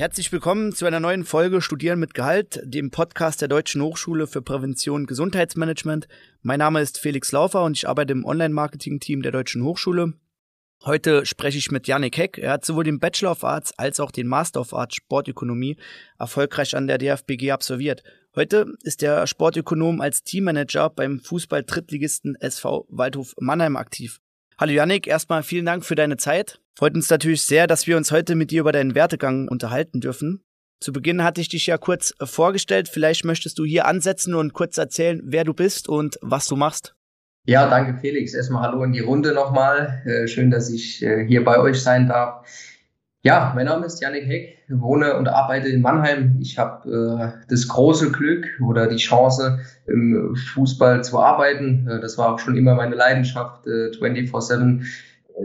Herzlich willkommen zu einer neuen Folge Studieren mit Gehalt, dem Podcast der Deutschen Hochschule für Prävention und Gesundheitsmanagement. Mein Name ist Felix Laufer und ich arbeite im Online-Marketing-Team der Deutschen Hochschule. Heute spreche ich mit Yannick Heck. Er hat sowohl den Bachelor of Arts als auch den Master of Arts Sportökonomie erfolgreich an der DFBG absolviert. Heute ist der Sportökonom als Teammanager beim Fußball-Drittligisten SV Waldhof Mannheim aktiv. Hallo Yannick, erstmal vielen Dank für deine Zeit. Freut uns natürlich sehr, dass wir uns heute mit dir über deinen Werdegang unterhalten dürfen. Zu Beginn hatte ich dich ja kurz vorgestellt. Vielleicht möchtest du hier ansetzen und kurz erzählen, wer du bist und was du machst. Ja, danke Felix. Erstmal hallo in die Runde nochmal. Äh, schön, dass ich äh, hier bei euch sein darf. Ja, mein Name ist Janik Heck, wohne und arbeite in Mannheim. Ich habe äh, das große Glück oder die Chance, im Fußball zu arbeiten. Äh, das war auch schon immer meine Leidenschaft, äh, 24-7. Äh,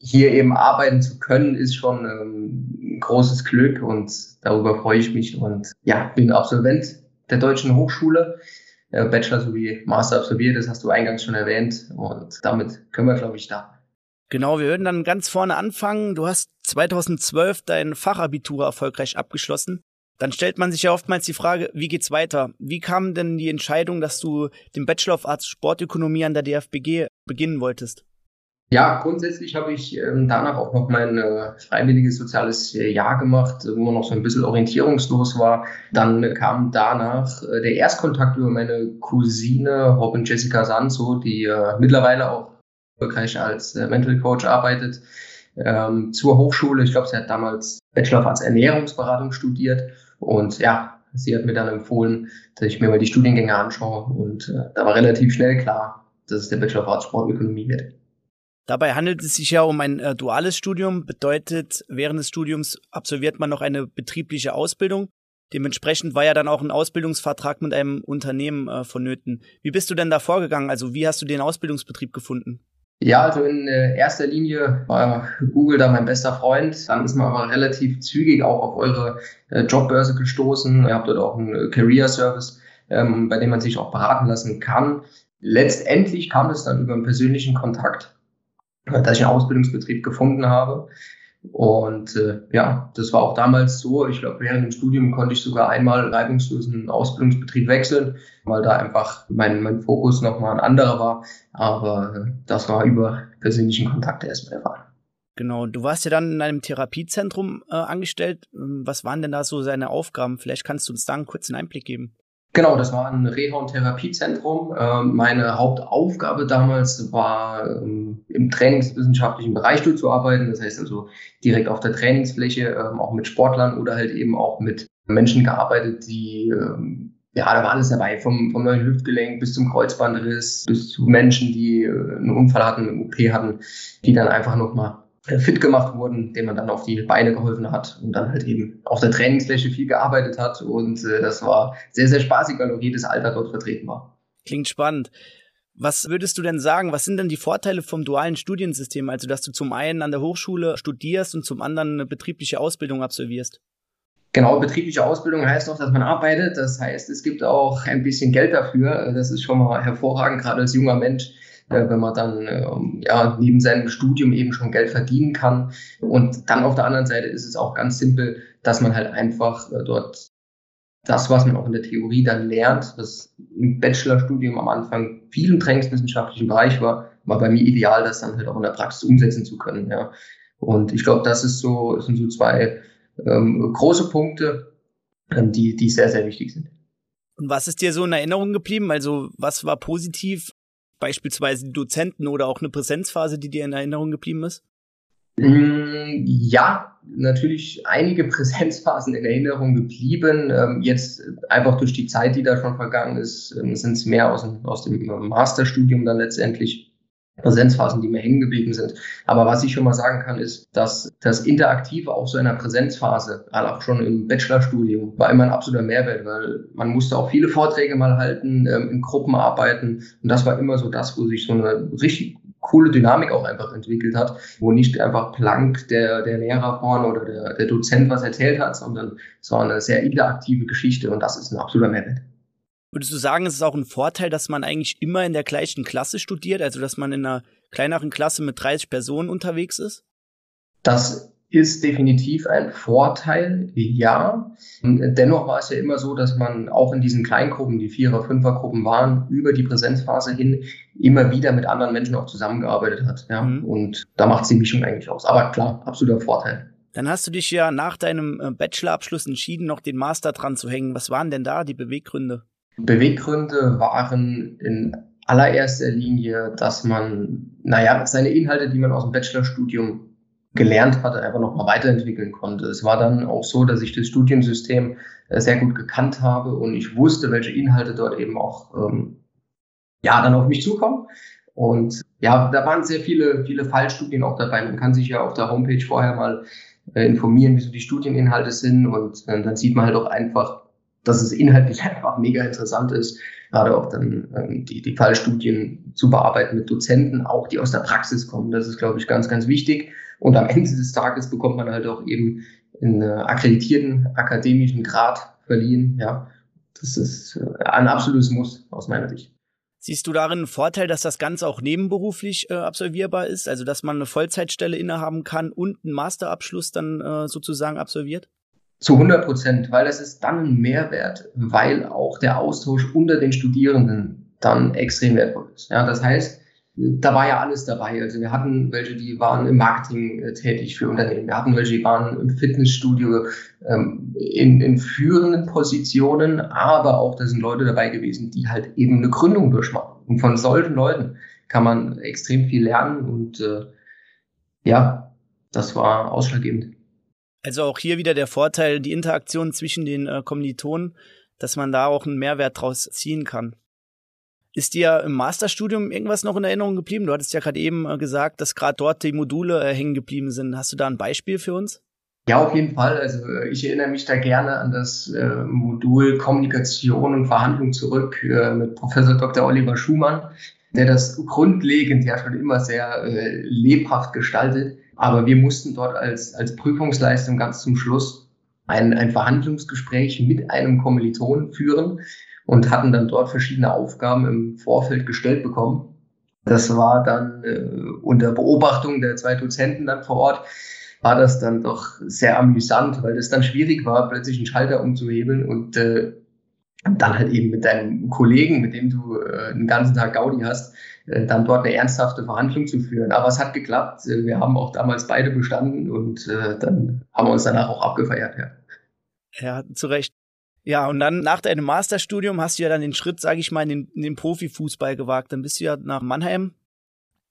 hier eben arbeiten zu können, ist schon ähm, ein großes Glück und darüber freue ich mich. Und ja, bin Absolvent der Deutschen Hochschule, äh, Bachelor sowie Master absolviert, das hast du eingangs schon erwähnt. Und damit können wir, glaube ich, starten. Genau, wir würden dann ganz vorne anfangen. Du hast 2012 dein Fachabitur erfolgreich abgeschlossen. Dann stellt man sich ja oftmals die Frage, wie geht's weiter? Wie kam denn die Entscheidung, dass du den Bachelor of Arts Sportökonomie an der DFBG beginnen wolltest? Ja, grundsätzlich habe ich ähm, danach auch noch mein äh, freiwilliges soziales äh, Jahr gemacht, wo man noch so ein bisschen orientierungslos war. Dann äh, kam danach äh, der Erstkontakt über meine Cousine Robin Jessica Sanzo, die äh, mittlerweile auch erfolgreich als äh, Mental Coach arbeitet, ähm, zur Hochschule. Ich glaube, sie hat damals Bachelor of Arts Ernährungsberatung studiert und ja, sie hat mir dann empfohlen, dass ich mir mal die Studiengänge anschaue und äh, da war relativ schnell klar, dass es der Bachelor of Arts Sportökonomie wird. Dabei handelt es sich ja um ein äh, duales Studium, bedeutet, während des Studiums absolviert man noch eine betriebliche Ausbildung. Dementsprechend war ja dann auch ein Ausbildungsvertrag mit einem Unternehmen äh, vonnöten. Wie bist du denn da vorgegangen? Also wie hast du den Ausbildungsbetrieb gefunden? Ja, also in äh, erster Linie war Google da mein bester Freund. Dann ist man aber relativ zügig auch auf eure äh, Jobbörse gestoßen. Ihr habt dort auch einen Career Service, ähm, bei dem man sich auch beraten lassen kann. Letztendlich kam es dann über einen persönlichen Kontakt, dass ich einen Ausbildungsbetrieb gefunden habe. Und äh, ja, das war auch damals so. Ich glaube, während dem Studium konnte ich sogar einmal reibungslos einen Ausbildungsbetrieb wechseln, weil da einfach mein, mein Fokus nochmal ein anderer war. Aber äh, das war über persönlichen Kontakt erstmal der Fall. Genau, du warst ja dann in einem Therapiezentrum äh, angestellt. Ähm, was waren denn da so seine Aufgaben? Vielleicht kannst du uns da einen kurzen Einblick geben. Genau, das war ein Reha- und Therapiezentrum. Ähm, meine Hauptaufgabe damals war, ähm, im trainingswissenschaftlichen Bereich durchzuarbeiten. Das heißt also direkt auf der Trainingsfläche, ähm, auch mit Sportlern oder halt eben auch mit Menschen gearbeitet, die, ja, da war alles dabei, vom, vom neuen Hüftgelenk bis zum Kreuzbandriss, bis zu Menschen, die äh, einen Unfall hatten, einen OP hatten, die dann einfach nochmal fit gemacht wurden, dem man dann auf die Beine geholfen hat und dann halt eben auf der Trainingsfläche viel gearbeitet hat. Und äh, das war sehr, sehr spaßig, weil auch jedes Alter dort vertreten war. Klingt spannend. Was würdest du denn sagen? Was sind denn die Vorteile vom dualen Studiensystem? Also, dass du zum einen an der Hochschule studierst und zum anderen eine betriebliche Ausbildung absolvierst? Genau, betriebliche Ausbildung heißt auch, dass man arbeitet. Das heißt, es gibt auch ein bisschen Geld dafür. Das ist schon mal hervorragend, gerade als junger Mensch äh, wenn man dann ähm, ja, neben seinem Studium eben schon Geld verdienen kann. Und dann auf der anderen Seite ist es auch ganz simpel, dass man halt einfach äh, dort das, was man auch in der Theorie dann lernt, was im Bachelorstudium am Anfang viel im trainingswissenschaftlichen Bereich war, war bei mir ideal, das dann halt auch in der Praxis umsetzen zu können. Ja. Und ich glaube, das ist so, sind so zwei ähm, große Punkte, ähm, die, die sehr, sehr wichtig sind. Und was ist dir so in Erinnerung geblieben? Also was war positiv beispielsweise Dozenten oder auch eine Präsenzphase, die dir in Erinnerung geblieben ist? Mm, ja, natürlich einige Präsenzphasen in Erinnerung geblieben. Ähm, jetzt einfach durch die Zeit, die da schon vergangen ist, ähm, sind es mehr aus, aus dem Masterstudium dann letztendlich. Präsenzphasen, die mir hängen geblieben sind. Aber was ich schon mal sagen kann, ist, dass das Interaktive auf so einer Präsenzphase, auch schon im Bachelorstudium, war immer ein absoluter Mehrwert, weil man musste auch viele Vorträge mal halten, ähm, in Gruppen arbeiten. Und das war immer so das, wo sich so eine richtig coole Dynamik auch einfach entwickelt hat, wo nicht einfach plank der, der Lehrer vorne oder der, der Dozent was erzählt hat, sondern es war eine sehr interaktive Geschichte und das ist ein absoluter Mehrwert. Würdest du sagen, es ist auch ein Vorteil, dass man eigentlich immer in der gleichen Klasse studiert, also dass man in einer kleineren Klasse mit 30 Personen unterwegs ist? Das ist definitiv ein Vorteil, ja. Dennoch war es ja immer so, dass man auch in diesen Kleingruppen, die Vierer-, Fünfergruppen waren, über die Präsenzphase hin immer wieder mit anderen Menschen auch zusammengearbeitet hat. Ja. Mhm. Und da macht die Mischung eigentlich aus. Aber klar, absoluter Vorteil. Dann hast du dich ja nach deinem äh, Bachelorabschluss entschieden, noch den Master dran zu hängen. Was waren denn da die Beweggründe? Beweggründe waren in allererster Linie, dass man, naja, seine Inhalte, die man aus dem Bachelorstudium gelernt hatte, einfach nochmal weiterentwickeln konnte. Es war dann auch so, dass ich das Studiensystem äh, sehr gut gekannt habe und ich wusste, welche Inhalte dort eben auch ähm, ja dann auf mich zukommen. Und ja, da waren sehr viele, viele Fallstudien auch dabei. Man kann sich ja auf der Homepage vorher mal äh, informieren, wie so die Studieninhalte sind und äh, dann sieht man halt auch einfach, dass es inhaltlich einfach mega interessant ist, gerade auch dann ähm, die, die Fallstudien zu bearbeiten mit Dozenten, auch die aus der Praxis kommen. Das ist, glaube ich, ganz, ganz wichtig. Und am Ende des Tages bekommt man halt auch eben einen akkreditierten akademischen Grad verliehen. Ja, das ist äh, ein absolutes Muss aus meiner Sicht. Siehst du darin einen Vorteil, dass das Ganze auch nebenberuflich äh, absolvierbar ist? Also, dass man eine Vollzeitstelle innehaben kann und einen Masterabschluss dann äh, sozusagen absolviert? Zu 100 Prozent, weil es ist dann ein Mehrwert, weil auch der Austausch unter den Studierenden dann extrem wertvoll ist. Ja, das heißt, da war ja alles dabei. Also wir hatten welche, die waren im Marketing äh, tätig für Unternehmen. Wir hatten welche, die waren im Fitnessstudio ähm, in, in führenden Positionen, aber auch da sind Leute dabei gewesen, die halt eben eine Gründung durchmachen. Und von solchen Leuten kann man extrem viel lernen und äh, ja, das war ausschlaggebend. Also auch hier wieder der Vorteil, die Interaktion zwischen den äh, Kommilitonen, dass man da auch einen Mehrwert draus ziehen kann. Ist dir im Masterstudium irgendwas noch in Erinnerung geblieben? Du hattest ja gerade eben äh, gesagt, dass gerade dort die Module äh, hängen geblieben sind. Hast du da ein Beispiel für uns? Ja, auf jeden Fall. Also äh, ich erinnere mich da gerne an das äh, Modul Kommunikation und Verhandlung zurück äh, mit Professor Dr. Oliver Schumann, der das grundlegend ja schon immer sehr äh, lebhaft gestaltet. Aber wir mussten dort als, als Prüfungsleistung ganz zum Schluss ein, ein Verhandlungsgespräch mit einem Kommiliton führen und hatten dann dort verschiedene Aufgaben im Vorfeld gestellt bekommen. Das war dann äh, unter Beobachtung der zwei Dozenten dann vor Ort, war das dann doch sehr amüsant, weil es dann schwierig war, plötzlich einen Schalter umzuhebeln und äh, dann halt eben mit deinem Kollegen, mit dem du äh, den ganzen Tag Gaudi hast, äh, dann dort eine ernsthafte Verhandlung zu führen. Aber es hat geklappt. Äh, wir haben auch damals beide bestanden und äh, dann haben wir uns danach auch abgefeiert. Ja, ja zu Recht. Ja, und dann nach deinem Masterstudium hast du ja dann den Schritt, sage ich mal, in den, in den Profifußball gewagt. Dann bist du ja nach Mannheim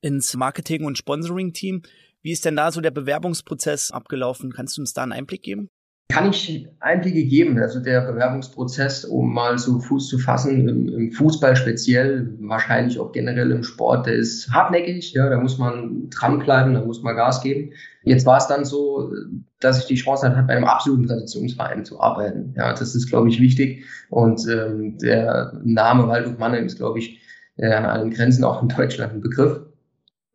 ins Marketing- und Sponsoring-Team. Wie ist denn da so der Bewerbungsprozess abgelaufen? Kannst du uns da einen Einblick geben? Kann ich Einblicke geben. Also der Bewerbungsprozess, um mal so Fuß zu fassen, im, im, Fußball speziell, wahrscheinlich auch generell im Sport, der ist hartnäckig. Ja, da muss man dranbleiben, da muss man Gas geben. Jetzt war es dann so, dass ich die Chance hatte, bei einem absoluten Traditionsverein zu arbeiten. Ja, das ist, glaube ich, wichtig. Und ähm, der Name Waldhof Mannheim ist, glaube ich, äh, an allen Grenzen auch in Deutschland ein Begriff.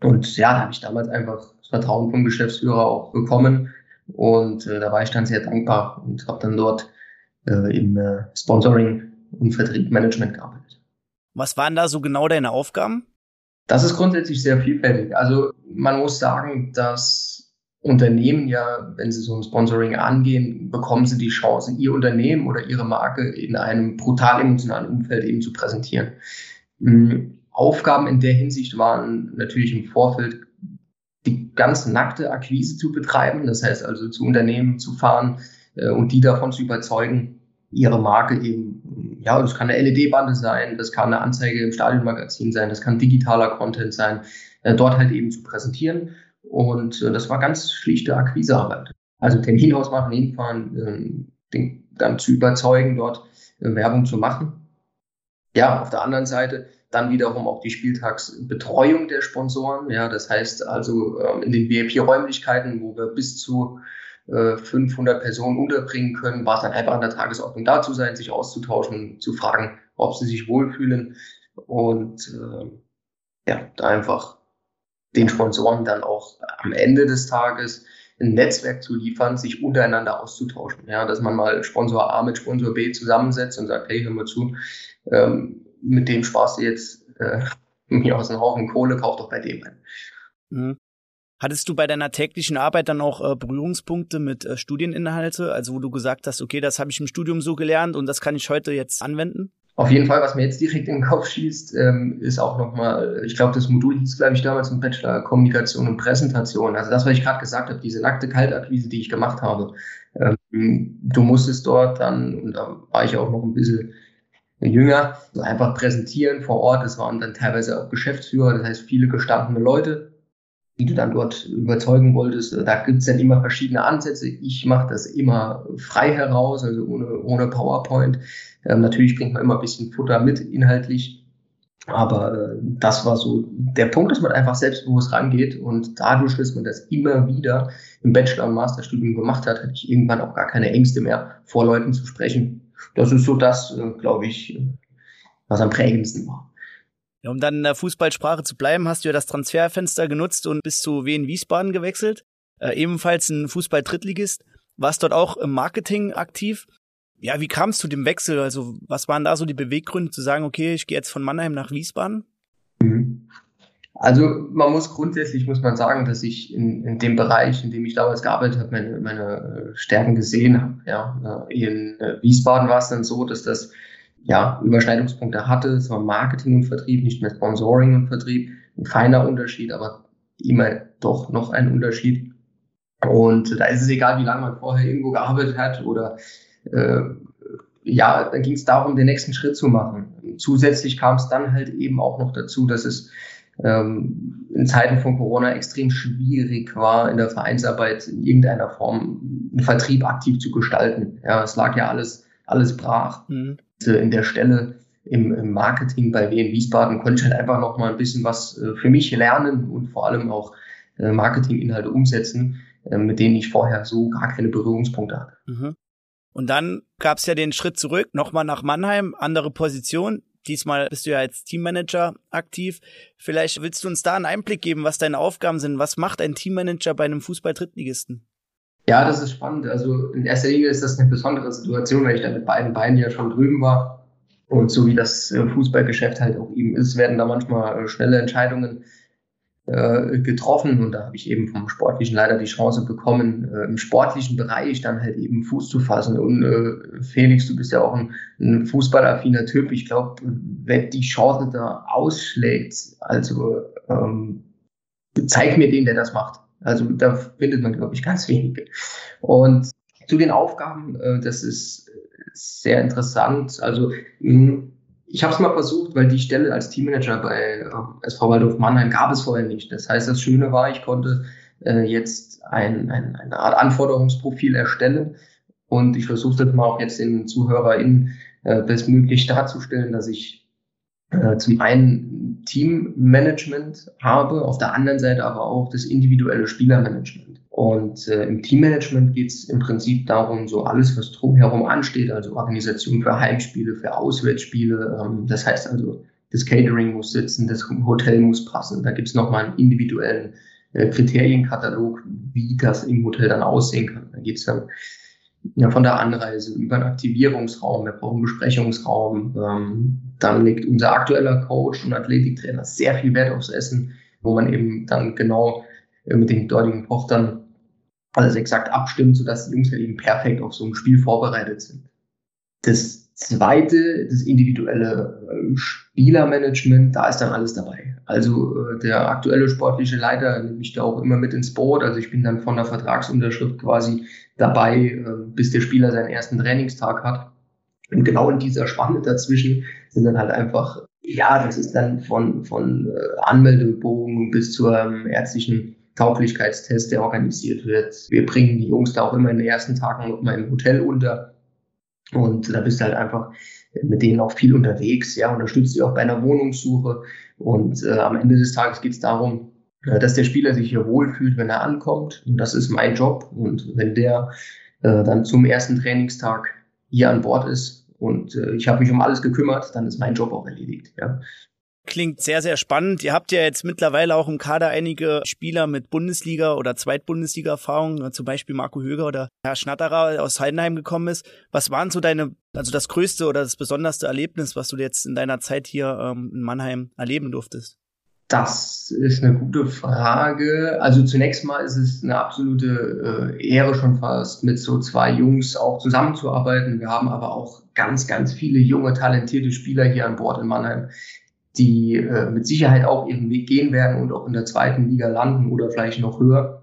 Und ja, da habe ich damals einfach das Vertrauen vom Geschäftsführer auch bekommen und äh, da war ich dann sehr dankbar und habe dann dort äh, im äh, Sponsoring und Vertrieb Management gearbeitet. Was waren da so genau deine Aufgaben? Das ist grundsätzlich sehr vielfältig. Also man muss sagen, dass Unternehmen ja, wenn sie so ein Sponsoring angehen, bekommen sie die Chance, ihr Unternehmen oder ihre Marke in einem brutal emotionalen Umfeld eben zu präsentieren. Mhm. Aufgaben in der Hinsicht waren natürlich im Vorfeld die ganz nackte Akquise zu betreiben, das heißt also zu Unternehmen zu fahren äh, und die davon zu überzeugen, ihre Marke eben, ja, das kann eine LED-Bande sein, das kann eine Anzeige im Stadionmagazin sein, das kann digitaler Content sein, äh, dort halt eben zu präsentieren. Und äh, das war ganz schlichte Akquisearbeit. Also Termin ausmachen, hinfahren, äh, den, dann zu überzeugen, dort äh, Werbung zu machen. Ja, auf der anderen Seite dann wiederum auch die Spieltagsbetreuung der Sponsoren. Ja, das heißt also ähm, in den VIP-Räumlichkeiten, wo wir bis zu äh, 500 Personen unterbringen können, war es dann einfach an der Tagesordnung da zu sein, sich auszutauschen, zu fragen, ob sie sich wohlfühlen und äh, ja, da einfach den Sponsoren dann auch am Ende des Tages ein Netzwerk zu liefern, sich untereinander auszutauschen. Ja, dass man mal Sponsor A mit Sponsor B zusammensetzt und sagt, hey, hör mal zu, ähm, mit dem sparst du jetzt äh, mir aus dem Haufen Kohle, kauf doch bei dem ein. Mhm. Hattest du bei deiner täglichen Arbeit dann auch äh, Berührungspunkte mit äh, Studieninhalte, also wo du gesagt hast, okay, das habe ich im Studium so gelernt und das kann ich heute jetzt anwenden? Auf jeden Fall, was mir jetzt direkt in den Kopf schießt, ähm, ist auch nochmal, ich glaube, das Modul hieß, glaube ich, damals im Bachelor Kommunikation und Präsentation. Also das, was ich gerade gesagt habe, diese nackte Kaltakquise, die ich gemacht habe. Ähm, du musstest dort dann, und da war ich auch noch ein bisschen jünger, einfach präsentieren vor Ort. Das waren dann teilweise auch Geschäftsführer, das heißt viele gestandene Leute, die du dann dort überzeugen wolltest. Da gibt es dann immer verschiedene Ansätze. Ich mache das immer frei heraus, also ohne, ohne PowerPoint. Ähm, natürlich bringt man immer ein bisschen Futter mit inhaltlich. Aber äh, das war so der Punkt, dass man einfach selbstbewusst rangeht und dadurch, dass man das immer wieder im Bachelor- und Masterstudium gemacht hat, hatte ich irgendwann auch gar keine Ängste mehr, vor Leuten zu sprechen. Das ist so das, äh, glaube ich, was am prägendsten war. Ja, um dann in der Fußballsprache zu bleiben, hast du ja das Transferfenster genutzt und bist zu Wien Wiesbaden gewechselt. Äh, ebenfalls ein Fußball-Drittligist. Warst dort auch im Marketing aktiv. Ja, wie kam es zu dem Wechsel? Also, was waren da so die Beweggründe zu sagen, okay, ich gehe jetzt von Mannheim nach Wiesbaden? Mhm. Also man muss grundsätzlich muss man sagen, dass ich in, in dem Bereich, in dem ich damals gearbeitet habe, meine, meine Stärken gesehen habe. Ja, in äh, Wiesbaden war es dann so, dass das ja, Überschneidungspunkte hatte. Es war Marketing und Vertrieb, nicht mehr Sponsoring und Vertrieb. Ein feiner Unterschied, aber immer doch noch ein Unterschied. Und da ist es egal, wie lange man vorher irgendwo gearbeitet hat oder äh, ja, dann ging es darum, den nächsten Schritt zu machen. Zusätzlich kam es dann halt eben auch noch dazu, dass es ähm, in Zeiten von Corona extrem schwierig war, in der Vereinsarbeit in irgendeiner Form einen Vertrieb aktiv zu gestalten. Ja, es lag ja alles, alles brach. Mhm. Äh, in der Stelle im, im Marketing bei WN Wiesbaden konnte ich halt einfach noch mal ein bisschen was äh, für mich lernen und vor allem auch äh, Marketinginhalte umsetzen, mit denen ich vorher so gar keine Berührungspunkte hatte. Mhm. Und dann gab es ja den Schritt zurück, nochmal nach Mannheim, andere Position. Diesmal bist du ja als Teammanager aktiv. Vielleicht willst du uns da einen Einblick geben, was deine Aufgaben sind. Was macht ein Teammanager bei einem Fußball-Drittligisten? Ja, das ist spannend. Also in erster Linie ist das eine besondere Situation, weil ich da mit beiden Beinen ja schon drüben war. Und so wie das äh, Fußballgeschäft halt auch eben ist, werden da manchmal äh, schnelle Entscheidungen äh, getroffen. Und da habe ich eben vom Sportlichen leider die Chance bekommen, äh, im sportlichen Bereich dann halt eben Fuß zu fassen. Und äh, Felix, du bist ja auch ein, ein fußballaffiner Typ. Ich glaube, wenn die Chance da ausschlägt, also ähm, zeig mir den, der das macht. Also da findet man, glaube ich, ganz wenige. Und zu den Aufgaben, das ist sehr interessant. Also hm, ich habe es mal versucht, weil die Stelle als Teammanager bei äh, SV Waldorf Mannheim gab es vorher nicht. Das heißt, das Schöne war, ich konnte äh, jetzt ein, ein, eine Art Anforderungsprofil erstellen und ich versuche das mal auch jetzt den ZuhörerInnen äh, bestmöglich darzustellen, dass ich äh, zum einen Teammanagement habe, auf der anderen Seite aber auch das individuelle Spielermanagement. Und äh, im Teammanagement geht es im Prinzip darum, so alles, was drumherum ansteht, also Organisation für Heimspiele, für Auswärtsspiele. Ähm, das heißt also, das Catering muss sitzen, das Hotel muss passen. Da gibt es nochmal einen individuellen äh, Kriterienkatalog, wie das im Hotel dann aussehen kann. Da geht es dann ja, von der Anreise über einen Aktivierungsraum, wir brauchen einen Besprechungsraum. Ähm, dann legt unser aktueller Coach und Athletiktrainer sehr viel Wert aufs Essen, wo man eben dann genau äh, mit den dortigen Tochtern alles exakt abstimmt, sodass die Jungs halt eben perfekt auf so ein Spiel vorbereitet sind. Das zweite, das individuelle äh, Spielermanagement, da ist dann alles dabei. Also äh, der aktuelle sportliche Leiter nimmt mich da auch immer mit ins Boot. Also ich bin dann von der Vertragsunterschrift quasi dabei, äh, bis der Spieler seinen ersten Trainingstag hat. Und genau in dieser Spanne dazwischen sind dann halt einfach, ja, das ist dann von, von äh, Anmeldebogen bis zur ähm, ärztlichen Tauglichkeitstest, der organisiert wird. Wir bringen die Jungs da auch immer in den ersten Tagen noch mal im Hotel unter. Und da bist du halt einfach mit denen auch viel unterwegs, ja, unterstützt sie auch bei einer Wohnungssuche. Und äh, am Ende des Tages geht es darum, äh, dass der Spieler sich hier wohlfühlt, wenn er ankommt. Und das ist mein Job. Und wenn der äh, dann zum ersten Trainingstag hier an Bord ist und äh, ich habe mich um alles gekümmert, dann ist mein Job auch erledigt. Ja. Klingt sehr, sehr spannend. Ihr habt ja jetzt mittlerweile auch im Kader einige Spieler mit Bundesliga- oder Zweitbundesliga-Erfahrung, zum Beispiel Marco Höger oder Herr Schnatterer aus Heidenheim gekommen ist. Was waren so deine, also das größte oder das besonderste Erlebnis, was du jetzt in deiner Zeit hier ähm, in Mannheim erleben durftest? Das ist eine gute Frage. Also zunächst mal ist es eine absolute äh, Ehre schon fast, mit so zwei Jungs auch zusammenzuarbeiten. Wir haben aber auch ganz, ganz viele junge, talentierte Spieler hier an Bord in Mannheim, die äh, mit Sicherheit auch ihren Weg gehen werden und auch in der zweiten Liga landen oder vielleicht noch höher.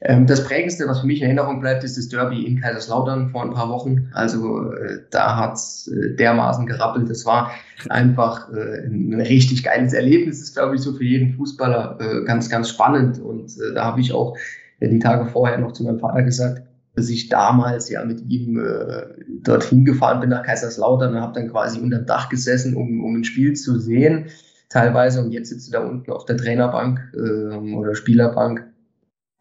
Ähm, das Prägendste, was für mich in Erinnerung bleibt, ist das Derby in Kaiserslautern vor ein paar Wochen. Also äh, da hat's äh, dermaßen gerappelt. Das war einfach äh, ein richtig geiles Erlebnis. Das ist, glaube ich, so für jeden Fußballer äh, ganz, ganz spannend. Und äh, da habe ich auch äh, die Tage vorher noch zu meinem Vater gesagt, dass ich damals ja mit ihm äh, dorthin gefahren bin nach Kaiserslautern und habe dann quasi unter dem Dach gesessen, um, um ein Spiel zu sehen teilweise. Und jetzt sitzt du da unten auf der Trainerbank äh, oder Spielerbank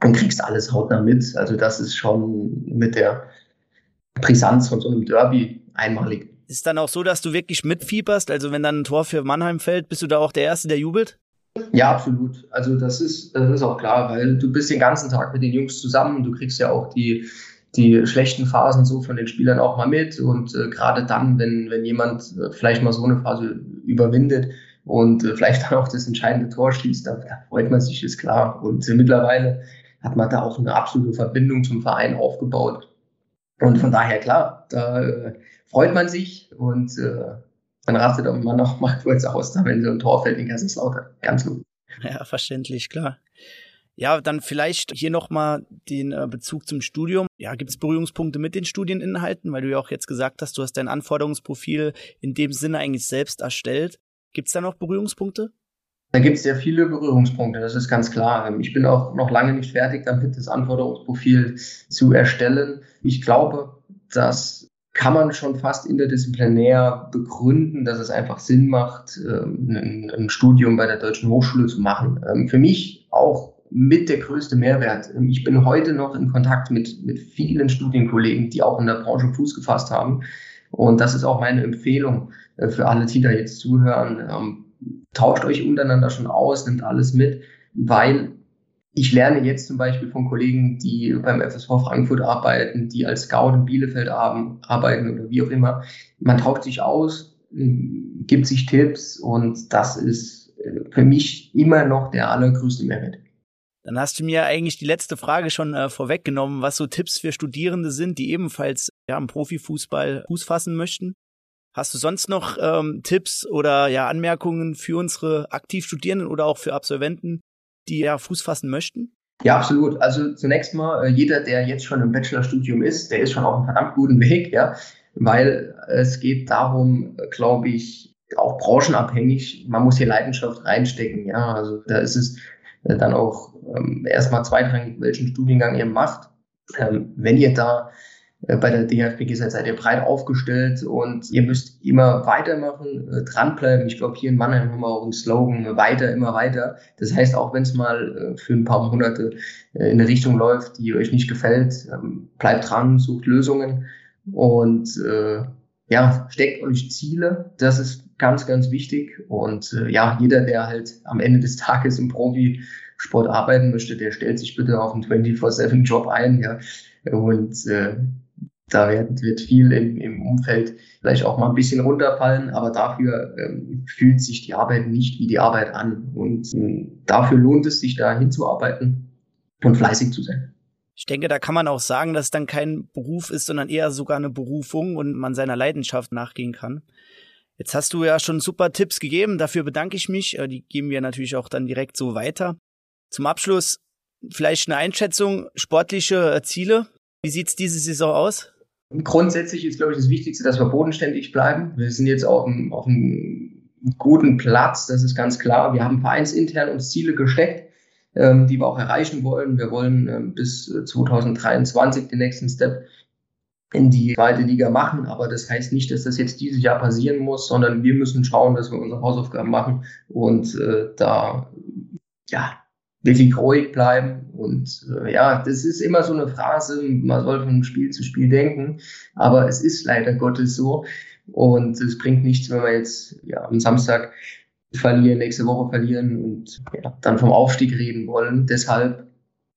und kriegst alles hautnah mit. Also das ist schon mit der Brisanz von so einem Derby einmalig. Ist dann auch so, dass du wirklich mitfieberst? Also wenn dann ein Tor für Mannheim fällt, bist du da auch der Erste, der jubelt? Ja, absolut. Also das ist, das ist auch klar, weil du bist den ganzen Tag mit den Jungs zusammen. Du kriegst ja auch die, die schlechten Phasen so von den Spielern auch mal mit. Und äh, gerade dann, wenn, wenn jemand äh, vielleicht mal so eine Phase überwindet und äh, vielleicht dann auch das entscheidende Tor schießt, da, da freut man sich, ist klar. Und mittlerweile hat man da auch eine absolute Verbindung zum Verein aufgebaut. Und von daher, klar, da äh, freut man sich und äh, dann rastet man auch mal kurz aus, da, wenn so ein Tor fällt in Kaiserslautern. Ganz gut. Ja, verständlich, klar. Ja, dann vielleicht hier nochmal den äh, Bezug zum Studium. Ja, gibt es Berührungspunkte mit den Studieninhalten? Weil du ja auch jetzt gesagt hast, du hast dein Anforderungsprofil in dem Sinne eigentlich selbst erstellt. Gibt es da noch Berührungspunkte? Da gibt es sehr viele Berührungspunkte, das ist ganz klar. Ich bin auch noch lange nicht fertig damit, das Anforderungsprofil zu erstellen. Ich glaube, das kann man schon fast interdisziplinär begründen, dass es einfach Sinn macht, ähm, ein, Studium bei der Deutschen Hochschule zu machen. Ähm, für mich auch mit der größte Mehrwert. Ähm, ich bin heute noch in Kontakt mit, mit vielen Studienkollegen, die auch in der Branche Fuß gefasst haben. Und das ist auch meine Empfehlung äh, für alle, die da jetzt zuhören tauscht euch untereinander schon aus, nimmt alles mit, weil ich lerne jetzt zum Beispiel von Kollegen, die beim FSV Frankfurt arbeiten, die als Scout in Bielefeld arbeiten oder wie auch immer. Man tauscht sich aus, gibt sich Tipps und das ist äh, für mich immer noch der allergrößte Mehrwert. Dann hast du mir eigentlich die letzte Frage schon äh, vorweggenommen, was so Tipps für Studierende sind, die ebenfalls ja, im Profifußball Fuß fassen möchten. Hast du sonst noch ähm, Tipps oder ja Anmerkungen für unsere Aktivstudierenden oder auch für Absolventen, die ja Fuß fassen möchten? Ja, absolut. Also zunächst mal, äh, jeder, der jetzt schon im Bachelorstudium ist, der ist schon auf einem verdammt guten Weg, ja, weil es geht darum, äh, glaube ich, auch branchenabhängig, man muss hier Leidenschaft reinstecken, ja, also da ist es äh, dann auch ähm, erstmal zweitrangig, welchen Studiengang ihr macht. Ähm, wenn ihr da äh, bei der DFBG seid, seid ihr breit aufgestellt und ihr müsst immer weitermachen, äh, dranbleiben. Ich glaube, hier in Mannheim haben wir auch einen Slogan, weiter, immer weiter. Das heißt, auch wenn es mal äh, für ein paar Monate in eine Richtung läuft, die euch nicht gefällt, ähm, bleibt dran, sucht Lösungen und äh, ja, steckt euch Ziele. Das ist ganz, ganz wichtig. Und äh, ja, jeder, der halt am Ende des Tages im Profisport arbeiten möchte, der stellt sich bitte auf einen 24-7-Job ein, ja. Und äh, da wird, wird viel im, im Umfeld vielleicht auch mal ein bisschen runterfallen, aber dafür ähm, fühlt sich die Arbeit nicht wie die Arbeit an. Und ähm, dafür lohnt es sich, da hinzuarbeiten und fleißig zu sein. Ich denke, da kann man auch sagen, dass es dann kein Beruf ist, sondern eher sogar eine Berufung und man seiner Leidenschaft nachgehen kann. Jetzt hast du ja schon super Tipps gegeben, dafür bedanke ich mich. Äh, die geben wir natürlich auch dann direkt so weiter. Zum Abschluss vielleicht eine Einschätzung, sportliche äh, Ziele. Wie sieht's diese Saison aus? Grundsätzlich ist, glaube ich, das Wichtigste, dass wir bodenständig bleiben. Wir sind jetzt auf einem, auf einem guten Platz, das ist ganz klar. Wir haben vereinsintern uns Ziele gesteckt, ähm, die wir auch erreichen wollen. Wir wollen ähm, bis 2023 den nächsten Step in die zweite Liga machen. Aber das heißt nicht, dass das jetzt dieses Jahr passieren muss, sondern wir müssen schauen, dass wir unsere Hausaufgaben machen und äh, da ja wirklich ruhig bleiben. Und äh, ja, das ist immer so eine Phrase, man soll von Spiel zu Spiel denken, aber es ist leider Gottes so. Und es bringt nichts, wenn wir jetzt ja, am Samstag verlieren, nächste Woche verlieren und ja, dann vom Aufstieg reden wollen. Deshalb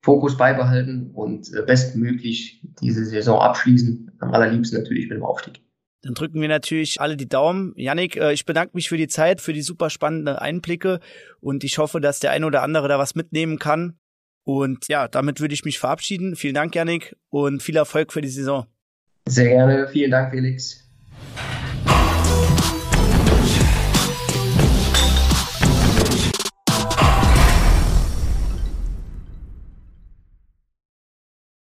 Fokus beibehalten und äh, bestmöglich diese Saison abschließen. Am allerliebsten natürlich mit dem Aufstieg. Dann drücken wir natürlich alle die Daumen. Yannick, äh, ich bedanke mich für die Zeit, für die super spannenden Einblicke und ich hoffe, dass der ein oder andere da was mitnehmen kann. Und ja, damit würde ich mich verabschieden. Vielen Dank, Yannick, und viel Erfolg für die Saison. Sehr gerne. Vielen Dank, Felix.